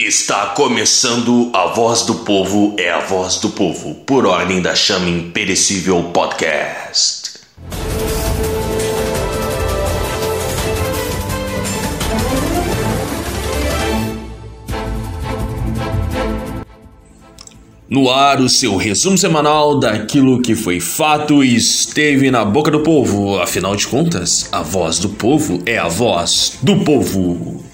Está começando a Voz do Povo é a Voz do Povo, por ordem da Chama Imperecível Podcast. No ar, o seu resumo semanal daquilo que foi fato e esteve na boca do povo. Afinal de contas, a voz do povo é a voz do povo.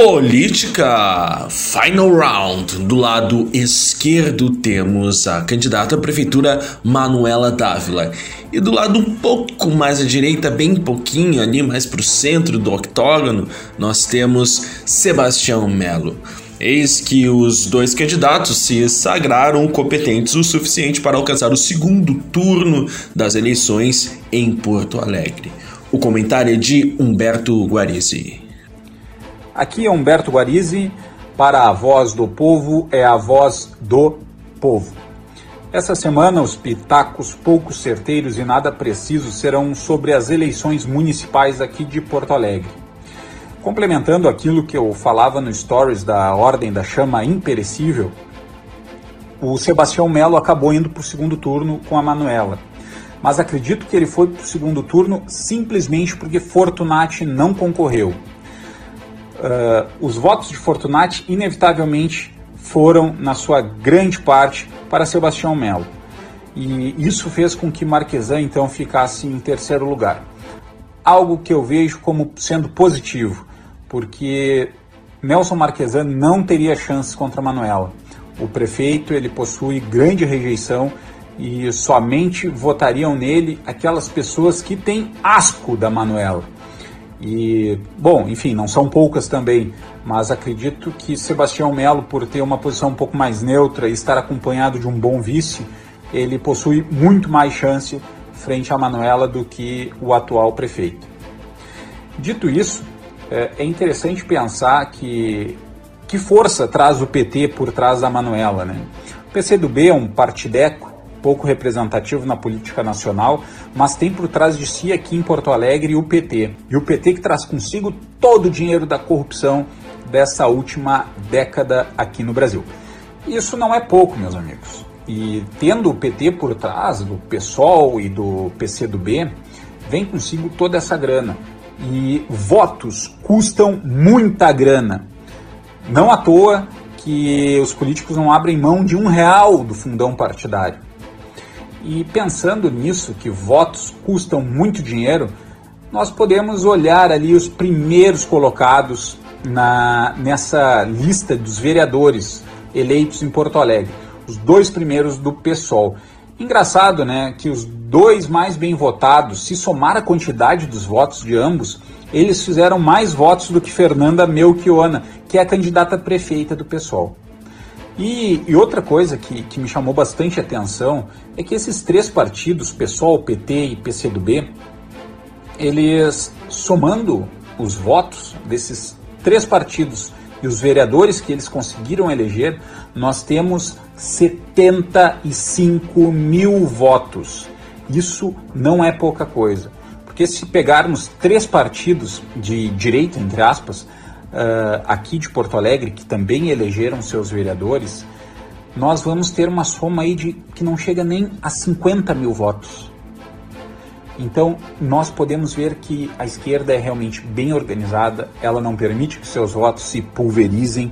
Política Final Round. Do lado esquerdo temos a candidata à prefeitura Manuela Dávila. E do lado um pouco mais à direita, bem pouquinho ali mais para o centro do octógono, nós temos Sebastião Melo. Eis que os dois candidatos se sagraram competentes o suficiente para alcançar o segundo turno das eleições em Porto Alegre. O comentário é de Humberto Guarizi. Aqui é Humberto Guarizi, para a voz do povo é a voz do povo. Essa semana, os pitacos pouco certeiros e nada precisos serão sobre as eleições municipais aqui de Porto Alegre. Complementando aquilo que eu falava no Stories da Ordem da Chama Imperecível, o Sebastião Melo acabou indo para o segundo turno com a Manuela. Mas acredito que ele foi para o segundo turno simplesmente porque Fortunati não concorreu. Uh, os votos de Fortunati inevitavelmente foram, na sua grande parte, para Sebastião Melo. E isso fez com que Marquesan então ficasse em terceiro lugar. Algo que eu vejo como sendo positivo porque Nelson Marquesan não teria chances contra Manuela. O prefeito ele possui grande rejeição e somente votariam nele aquelas pessoas que têm asco da Manuela. E, bom, enfim, não são poucas também, mas acredito que Sebastião Melo, por ter uma posição um pouco mais neutra e estar acompanhado de um bom vice, ele possui muito mais chance frente a Manuela do que o atual prefeito. Dito isso, é, é interessante pensar que que força traz o PT por trás da Manuela, né? O PCdoB é um partideco pouco representativo na política nacional, mas tem por trás de si aqui em Porto Alegre o PT. E o PT que traz consigo todo o dinheiro da corrupção dessa última década aqui no Brasil. Isso não é pouco, meus amigos. E tendo o PT por trás do PSOL e do PCdoB, vem consigo toda essa grana. E votos custam muita grana. Não à toa que os políticos não abrem mão de um real do fundão partidário. E pensando nisso, que votos custam muito dinheiro, nós podemos olhar ali os primeiros colocados na, nessa lista dos vereadores eleitos em Porto Alegre, os dois primeiros do PSOL. Engraçado, né, que os dois mais bem votados, se somar a quantidade dos votos de ambos, eles fizeram mais votos do que Fernanda Melchiona, que é a candidata prefeita do PSOL. E, e, outra coisa que, que me chamou bastante atenção é que esses três partidos, PSOL, PT e PCdoB, eles somando os votos desses três partidos e os vereadores que eles conseguiram eleger, nós temos 75 mil votos. Isso não é pouca coisa. Porque se pegarmos três partidos de direita, entre aspas, uh, aqui de Porto Alegre, que também elegeram seus vereadores, nós vamos ter uma soma aí de que não chega nem a 50 mil votos. Então, nós podemos ver que a esquerda é realmente bem organizada, ela não permite que seus votos se pulverizem,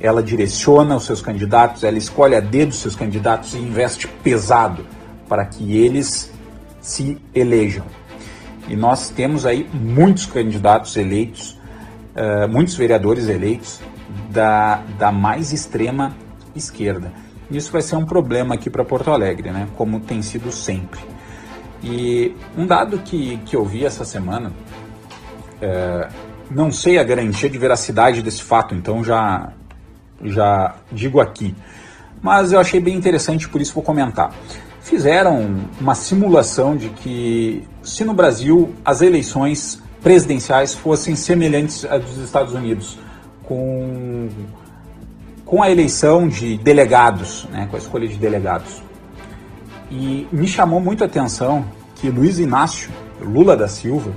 ela direciona os seus candidatos, ela escolhe a dedo seus candidatos e investe pesado para que eles se elejam. E nós temos aí muitos candidatos eleitos, uh, muitos vereadores eleitos da, da mais extrema esquerda. Isso vai ser um problema aqui para Porto Alegre, né? como tem sido sempre. E um dado que, que eu vi essa semana, é, não sei a garantia de veracidade desse fato, então já, já digo aqui. Mas eu achei bem interessante, por isso vou comentar. Fizeram uma simulação de que se no Brasil as eleições presidenciais fossem semelhantes às dos Estados Unidos, com, com a eleição de delegados, né, com a escolha de delegados. E me chamou muito a atenção que Luiz Inácio Lula da Silva,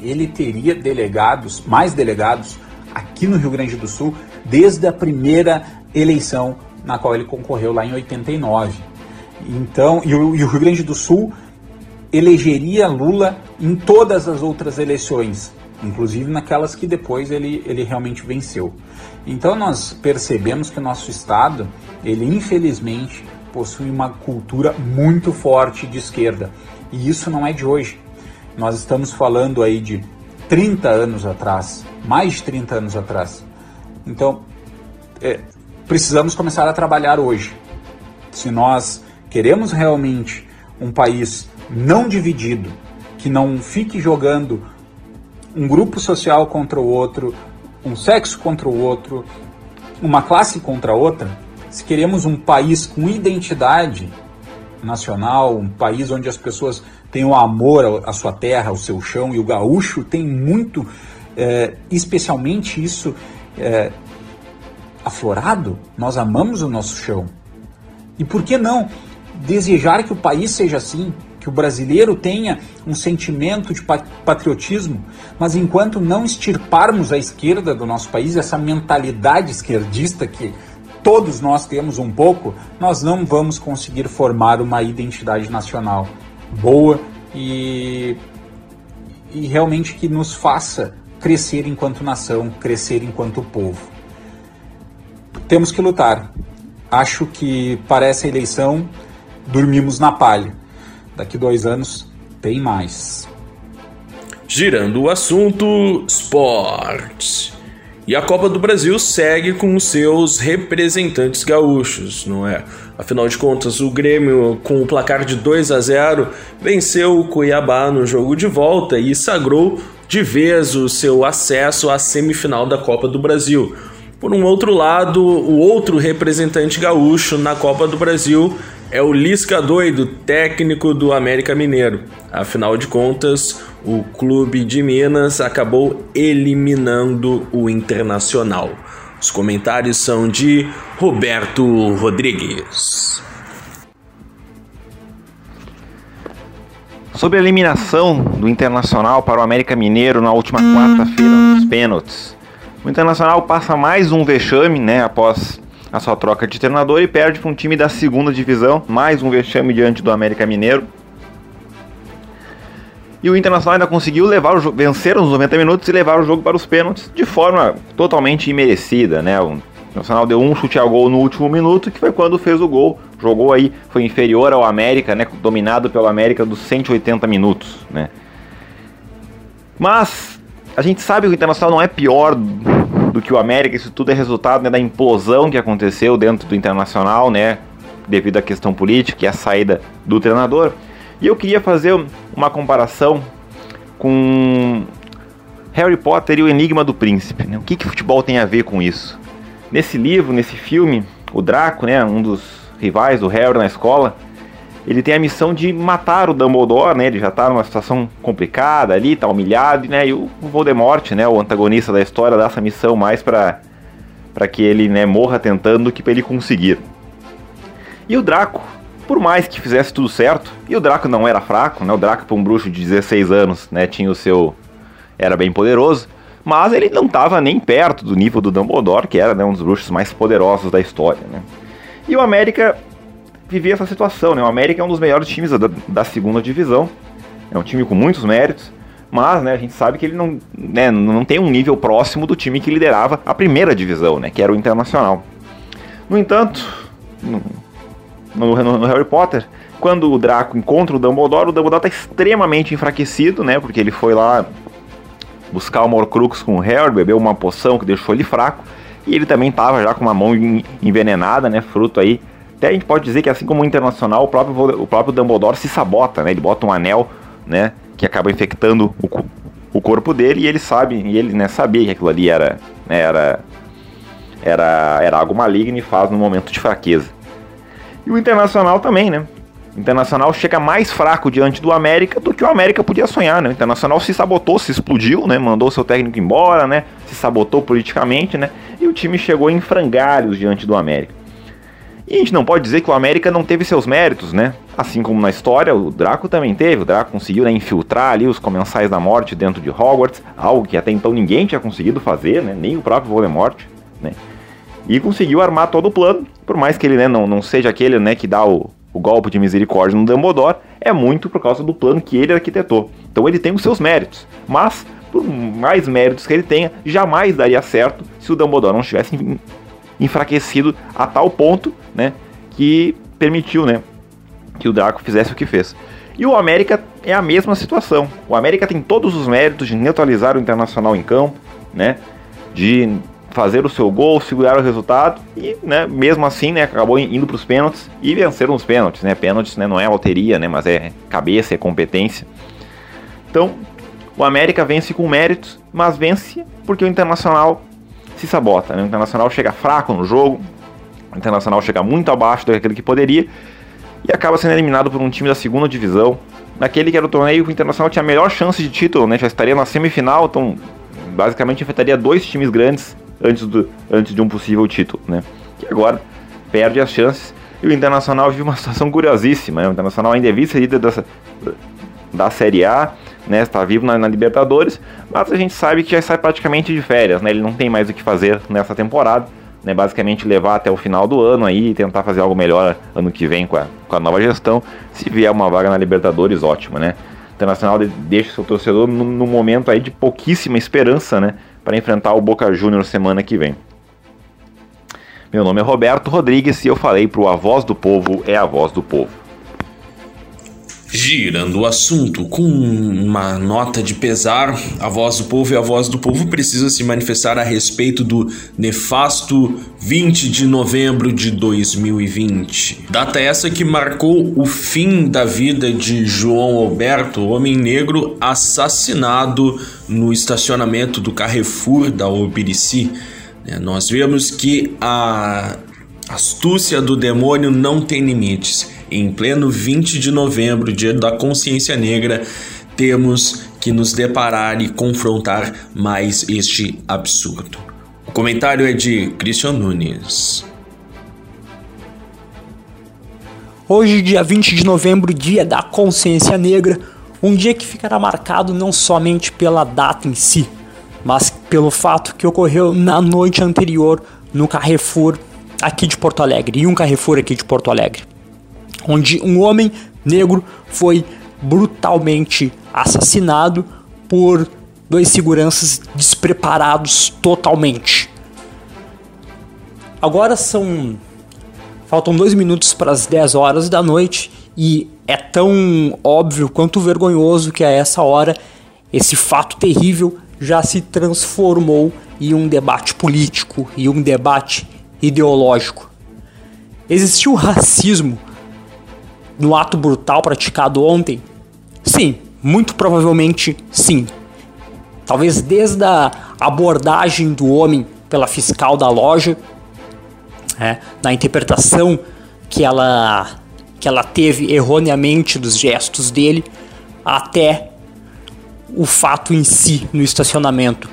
ele teria delegados, mais delegados, aqui no Rio Grande do Sul desde a primeira eleição na qual ele concorreu lá em 89. Então, e o, e o Rio Grande do Sul elegeria Lula em todas as outras eleições, inclusive naquelas que depois ele, ele realmente venceu. Então nós percebemos que o nosso estado, ele infelizmente possui uma cultura muito forte de esquerda. E isso não é de hoje. Nós estamos falando aí de 30 anos atrás, mais de 30 anos atrás. Então, é, precisamos começar a trabalhar hoje. Se nós queremos realmente um país não dividido, que não fique jogando um grupo social contra o outro, um sexo contra o outro, uma classe contra a outra, se queremos um país com identidade nacional, um país onde as pessoas tenham amor à sua terra, ao seu chão, e o gaúcho tem muito, é, especialmente isso, é, aflorado, nós amamos o nosso chão. E por que não desejar que o país seja assim, que o brasileiro tenha um sentimento de patriotismo, mas enquanto não extirparmos a esquerda do nosso país, essa mentalidade esquerdista que todos nós temos um pouco, nós não vamos conseguir formar uma identidade nacional boa e, e realmente que nos faça crescer enquanto nação, crescer enquanto povo. Temos que lutar. Acho que para essa eleição dormimos na palha. Daqui dois anos tem mais. Girando o assunto, esportes. E a Copa do Brasil segue com seus representantes gaúchos, não é? Afinal de contas, o Grêmio, com o placar de 2 a 0, venceu o Cuiabá no jogo de volta e sagrou de vez o seu acesso à semifinal da Copa do Brasil. Por um outro lado, o outro representante gaúcho na Copa do Brasil é o Lisca Doido, técnico do América Mineiro. Afinal de contas, o clube de Minas acabou eliminando o Internacional. Os comentários são de Roberto Rodrigues. Sobre a eliminação do Internacional para o América Mineiro na última quarta-feira nos pênaltis. O Internacional passa mais um vexame, né, após a sua troca de treinador e perde para um time da segunda divisão, mais um vexame diante do América Mineiro. E o Internacional ainda conseguiu levar o vencer nos 90 minutos e levar o jogo para os pênaltis de forma totalmente imerecida, né? O Internacional deu um chute ao gol no último minuto, que foi quando fez o gol. Jogou aí, foi inferior ao América, né? Dominado pelo América dos 180 minutos, né? Mas a gente sabe que o Internacional não é pior do que o América, isso tudo é resultado né, da implosão que aconteceu dentro do Internacional, né? Devido à questão política e à saída do treinador. E eu queria fazer uma comparação com Harry Potter e o Enigma do Príncipe. Né? O que, que futebol tem a ver com isso? Nesse livro, nesse filme, o Draco, né, um dos rivais do Harry na escola, ele tem a missão de matar o Dumbledore, né? Ele já tá numa situação complicada ali, tá humilhado, né? E o Voldemort, né, o antagonista da história, dá essa missão mais para para que ele, né, morra tentando do que para ele conseguir. E o Draco, por mais que fizesse tudo certo, e o Draco não era fraco, né? O Draco para um bruxo de 16 anos, né, tinha o seu era bem poderoso, mas ele não estava nem perto do nível do Dumbledore, que era né, um dos bruxos mais poderosos da história, né? E o América vivia essa situação. Né? O América é um dos melhores times da, da segunda divisão. É um time com muitos méritos, mas né, a gente sabe que ele não, né, não tem um nível próximo do time que liderava a primeira divisão, né, que era o Internacional. No entanto, no, no, no Harry Potter, quando o Draco encontra o Dumbledore, o Dumbledore está extremamente enfraquecido, né, porque ele foi lá buscar o Morcrux com o Harry, bebeu uma poção que deixou ele fraco, e ele também estava já com uma mão envenenada, né, fruto aí até a gente pode dizer que assim como o Internacional, o próprio, o próprio Dumbledore se sabota, né? Ele bota um anel, né? Que acaba infectando o, o corpo dele e ele sabe, e ele né, sabia que aquilo ali era, né, era, era, era algo maligno e faz no momento de fraqueza. E o Internacional também, né? O Internacional chega mais fraco diante do América do que o América podia sonhar, né? O Internacional se sabotou, se explodiu, né? Mandou seu técnico embora, né? Se sabotou politicamente, né? E o time chegou em frangalhos diante do América. E a gente não pode dizer que o América não teve seus méritos, né? Assim como na história, o Draco também teve. O Draco conseguiu né, infiltrar ali os comensais da morte dentro de Hogwarts, algo que até então ninguém tinha conseguido fazer, né? Nem o próprio Voldemort, né? E conseguiu armar todo o plano, por mais que ele né, não, não seja aquele né, que dá o, o golpe de misericórdia no Dumbledore, é muito por causa do plano que ele arquitetou. Então ele tem os seus méritos, mas por mais méritos que ele tenha, jamais daria certo se o Dumbledore não estivesse enfraquecido a tal ponto, né, que permitiu, né, que o Draco fizesse o que fez. E o América é a mesma situação. O América tem todos os méritos de neutralizar o Internacional em campo, né, de fazer o seu gol, segurar o resultado e, né, mesmo assim, né, acabou indo para os pênaltis e venceram os pênaltis, né? Pênaltis, né, não é loteria, né, mas é cabeça, é competência. Então, o América vence com méritos, mas vence porque o Internacional se sabota. Né? O Internacional chega fraco no jogo, o Internacional chega muito abaixo daquele que poderia e acaba sendo eliminado por um time da segunda divisão. Naquele que era o torneio, o Internacional tinha a melhor chance de título, né? já estaria na semifinal, então basicamente enfrentaria dois times grandes antes, do, antes de um possível título. Né? E agora perde as chances e o Internacional vive uma situação curiosíssima. Né? O Internacional ainda é vice-líder da Série A né? Está vivo na, na, Libertadores, mas a gente sabe que já sai praticamente de férias, né? Ele não tem mais o que fazer nessa temporada, né? Basicamente levar até o final do ano aí e tentar fazer algo melhor ano que vem com a, com a nova gestão. Se vier uma vaga na Libertadores, ótimo, né? O Internacional deixa seu torcedor no, no momento aí de pouquíssima esperança, né? Para enfrentar o Boca Juniors semana que vem. Meu nome é Roberto Rodrigues e eu falei pro A Voz do Povo é a Voz do Povo. Girando o assunto com uma nota de pesar, a voz do povo e a voz do povo precisa se manifestar a respeito do nefasto 20 de novembro de 2020. Data essa que marcou o fim da vida de João Alberto, homem negro assassinado no estacionamento do Carrefour da Obirici. É, nós vemos que a astúcia do demônio não tem limites em pleno 20 de novembro, dia da consciência negra, temos que nos deparar e confrontar mais este absurdo. O comentário é de Christian Nunes. Hoje, dia 20 de novembro, dia da consciência negra, um dia que ficará marcado não somente pela data em si, mas pelo fato que ocorreu na noite anterior no Carrefour aqui de Porto Alegre, e um Carrefour aqui de Porto Alegre onde um homem negro foi brutalmente assassinado por dois seguranças despreparados totalmente. Agora são. Faltam dois minutos para as 10 horas da noite e é tão óbvio quanto vergonhoso que a essa hora esse fato terrível já se transformou em um debate político e um debate ideológico. Existiu racismo no ato brutal praticado ontem? Sim, muito provavelmente sim. Talvez desde a abordagem do homem pela fiscal da loja, é, na interpretação que ela, que ela teve erroneamente dos gestos dele, até o fato em si no estacionamento.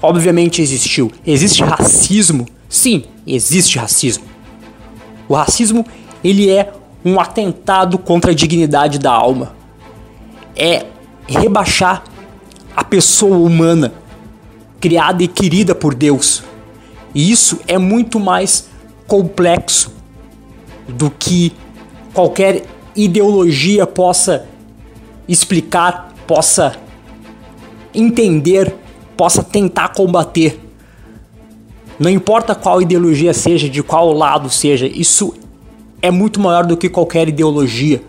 Obviamente existiu. Existe racismo? Sim, existe racismo. O racismo ele é um atentado contra a dignidade da alma. É rebaixar a pessoa humana, criada e querida por Deus. E isso é muito mais complexo do que qualquer ideologia possa explicar, possa entender, possa tentar combater. Não importa qual ideologia seja, de qual lado seja, isso é muito maior do que qualquer ideologia.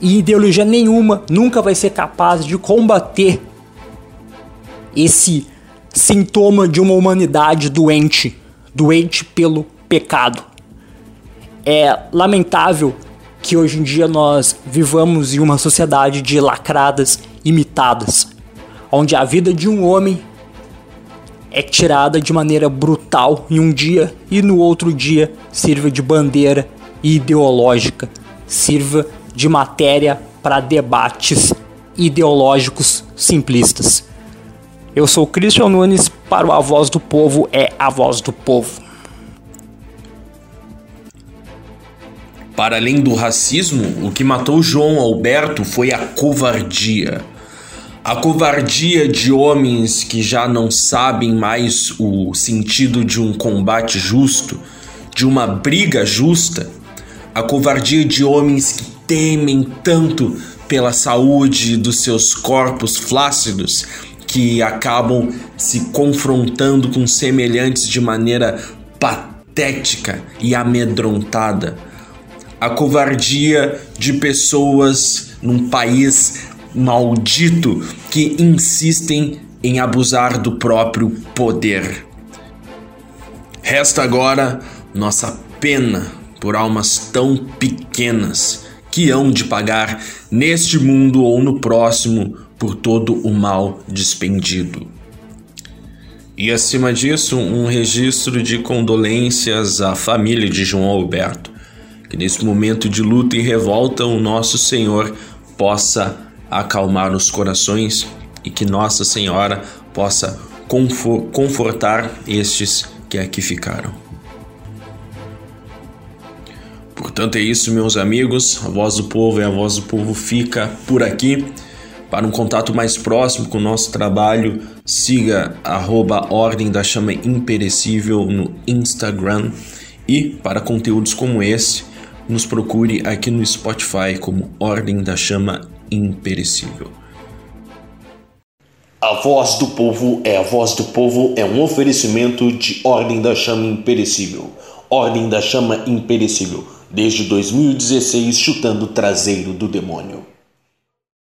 E ideologia nenhuma nunca vai ser capaz de combater esse sintoma de uma humanidade doente, doente pelo pecado. É lamentável que hoje em dia nós vivamos em uma sociedade de lacradas imitadas, onde a vida de um homem é tirada de maneira brutal em um dia e no outro dia sirva de bandeira ideológica, sirva de matéria para debates ideológicos simplistas. Eu sou Cristian Nunes para o A Voz do Povo é a Voz do Povo. Para além do racismo, o que matou João Alberto foi a covardia. A covardia de homens que já não sabem mais o sentido de um combate justo, de uma briga justa. A covardia de homens que temem tanto pela saúde dos seus corpos flácidos que acabam se confrontando com semelhantes de maneira patética e amedrontada. A covardia de pessoas num país maldito que insistem em abusar do próprio poder. Resta agora nossa pena por almas tão pequenas que hão de pagar neste mundo ou no próximo por todo o mal despendido. E acima disso, um registro de condolências à família de João Alberto, que nesse momento de luta e revolta o nosso Senhor possa acalmar os corações e que Nossa Senhora possa confortar estes que aqui ficaram. Portanto, é isso, meus amigos. A voz do povo é a voz do povo fica por aqui. Para um contato mais próximo com o nosso trabalho, siga arroba Ordem da Chama Imperecível no Instagram. E para conteúdos como esse, nos procure aqui no Spotify como Ordem da Chama Imperecível. A voz do povo é a voz do povo é um oferecimento de Ordem da Chama Imperecível. Ordem da Chama Imperecível, desde 2016 chutando o traseiro do demônio.